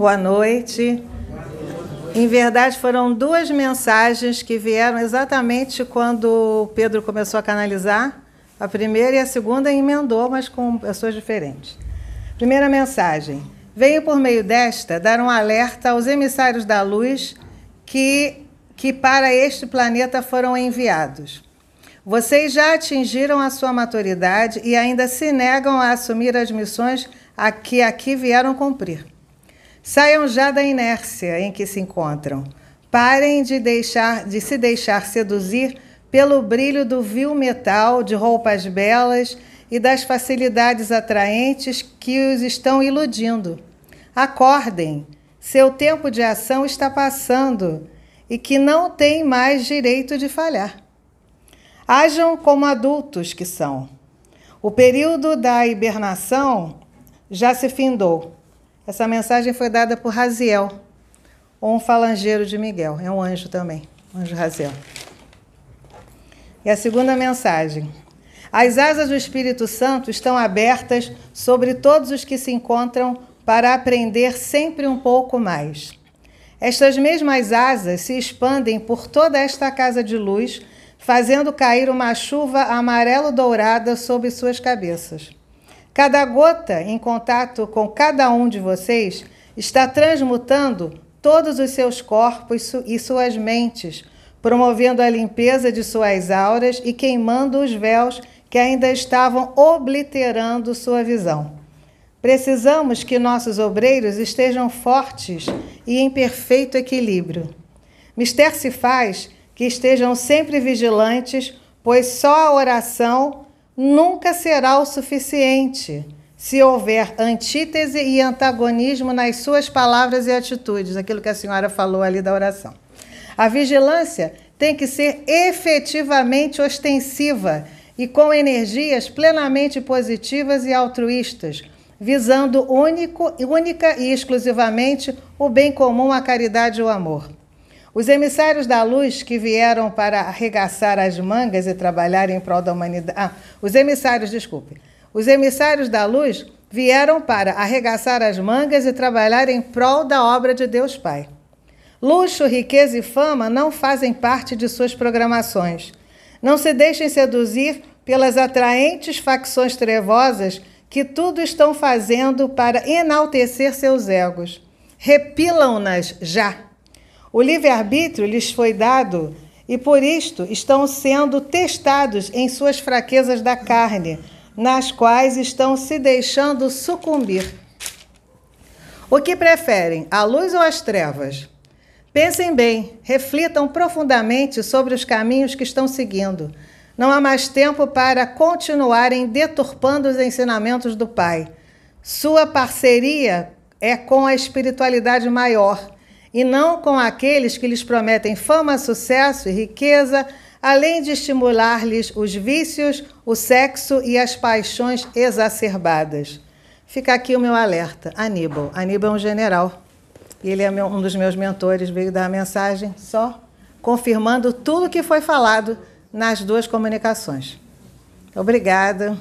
Boa noite. Em verdade, foram duas mensagens que vieram exatamente quando Pedro começou a canalizar. A primeira e a segunda emendou, mas com pessoas diferentes. Primeira mensagem. Venho por meio desta dar um alerta aos emissários da luz que, que para este planeta foram enviados. Vocês já atingiram a sua maturidade e ainda se negam a assumir as missões a que aqui vieram cumprir. Saiam já da inércia em que se encontram. Parem de, deixar, de se deixar seduzir pelo brilho do vil metal, de roupas belas e das facilidades atraentes que os estão iludindo. Acordem, seu tempo de ação está passando e que não tem mais direito de falhar. Hajam como adultos que são. O período da hibernação já se findou. Essa mensagem foi dada por Raziel, um falangeiro de Miguel, é um anjo também, anjo Raziel. E a segunda mensagem. As asas do Espírito Santo estão abertas sobre todos os que se encontram para aprender sempre um pouco mais. Estas mesmas asas se expandem por toda esta casa de luz, fazendo cair uma chuva amarelo-dourada sobre suas cabeças. Cada gota em contato com cada um de vocês está transmutando todos os seus corpos e suas mentes, promovendo a limpeza de suas auras e queimando os véus que ainda estavam obliterando sua visão. Precisamos que nossos obreiros estejam fortes e em perfeito equilíbrio. Mister se faz que estejam sempre vigilantes, pois só a oração nunca será o suficiente se houver antítese e antagonismo nas suas palavras e atitudes, aquilo que a senhora falou ali da oração. A vigilância tem que ser efetivamente ostensiva e com energias plenamente positivas e altruístas, visando único, única e exclusivamente o bem comum, a caridade e o amor. Os emissários da luz que vieram para arregaçar as mangas e trabalhar em prol da humanidade. Ah, os emissários, desculpe. Os emissários da luz vieram para arregaçar as mangas e trabalhar em prol da obra de Deus Pai. Luxo, riqueza e fama não fazem parte de suas programações. Não se deixem seduzir pelas atraentes facções trevosas que tudo estão fazendo para enaltecer seus egos. Repilam-nas já. O livre-arbítrio lhes foi dado e por isto estão sendo testados em suas fraquezas da carne, nas quais estão se deixando sucumbir. O que preferem, a luz ou as trevas? Pensem bem, reflitam profundamente sobre os caminhos que estão seguindo. Não há mais tempo para continuarem deturpando os ensinamentos do Pai. Sua parceria é com a espiritualidade maior e não com aqueles que lhes prometem fama, sucesso e riqueza, além de estimular-lhes os vícios, o sexo e as paixões exacerbadas. Fica aqui o meu alerta. Aníbal. Aníbal é um general. Ele é um dos meus mentores, veio dar a mensagem só confirmando tudo que foi falado nas duas comunicações. Obrigada.